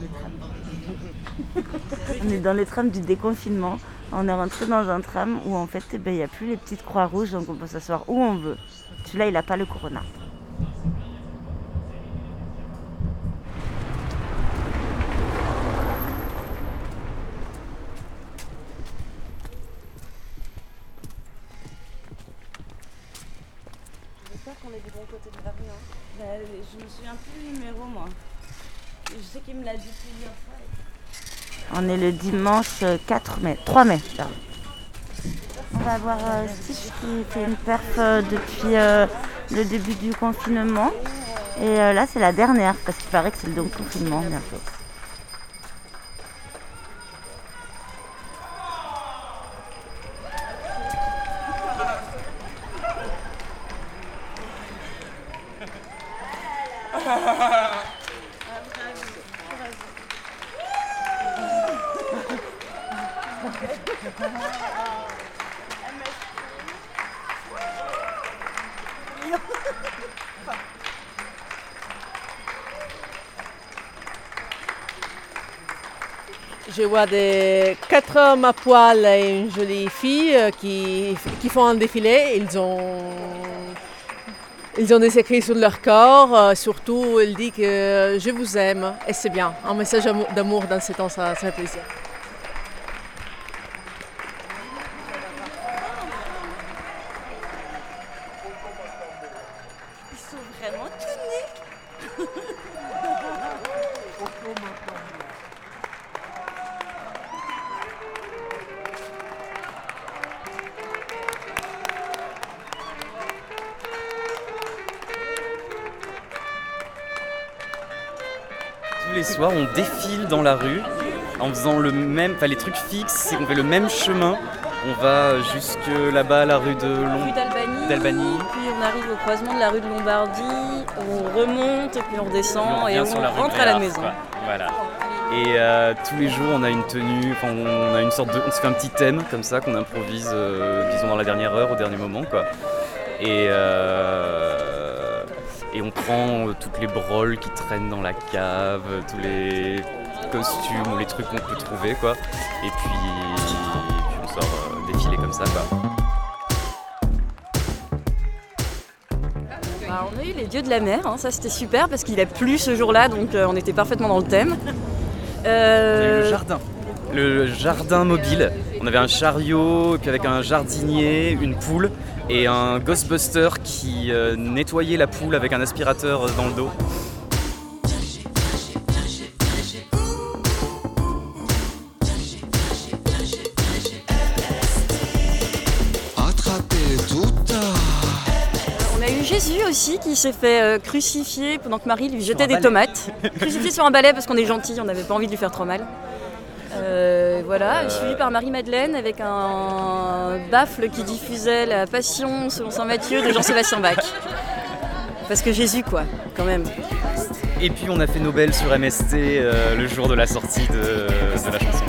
les trams. on est dans les trams du déconfinement. On est rentré dans un tram où en fait eh ben, il n'y a plus les petites croix rouges donc on peut s'asseoir où on veut. Celui-là il n'a pas le corona. J'espère qu'on est du bon côté de la rue. Hein. Bah, je me souviens plus du numéro moi. Je sais qu'il me l'a dit plusieurs fois. On est le dimanche 4 mai, 3 mai. Pardon. On va voir euh, Stitch qui fait une perf euh, depuis euh, le début du confinement. Et euh, là, c'est la dernière parce qu'il paraît que c'est le donc confinement bientôt. Je vois des quatre hommes à poil et une jolie fille euh, qui, qui font un défilé. Ils ont, ils ont des écrits sur leur corps. euh, Surtout, elle dit que je vous aime. Et c'est bien. Un message d'amo- d'amour dans ces temps, ça fait plaisir. Tous les soirs, on défile dans la rue en faisant le même. Enfin, les trucs fixes, c'est qu'on fait le même chemin. On va jusque là-bas, la rue de Londres. d'Albanie, puis on arrive au croisement de la rue de Lombardie, on remonte, et puis on redescend et on rentre à la maison. quoi. Voilà. Et euh, tous les jours, on a une tenue, enfin, on a une sorte de. On se fait un petit thème comme ça qu'on improvise, euh, disons, dans la dernière heure, au dernier moment, quoi. Et. euh, et on prend euh, toutes les broles qui traînent dans la cave, tous les costumes ou les trucs qu'on peut trouver, quoi. Et puis, et puis on sort euh, défiler comme ça, quoi. Bah, on a eu les dieux de la mer, hein, ça c'était super parce qu'il a plu ce jour-là, donc euh, on était parfaitement dans le thème. On a eu Euh, le jardin. Le jardin mobile. On avait un chariot, et puis avec un jardinier, une poule et un Ghostbuster qui euh, nettoyait la poule avec un aspirateur euh, dans le dos. Tout on a eu Jésus aussi qui s'est fait euh, crucifier pendant que Marie lui jetait des balai. tomates. crucifié sur un balai parce qu'on est gentil, on n'avait pas envie de lui faire trop mal. Euh, voilà, suivi par Marie-Madeleine avec un baffle qui diffusait la passion selon saint Matthieu de Jean-Sébastien Bach. Parce que Jésus, quoi, quand même. Et puis on a fait Nobel sur MST euh, le jour de la sortie de, de la chanson.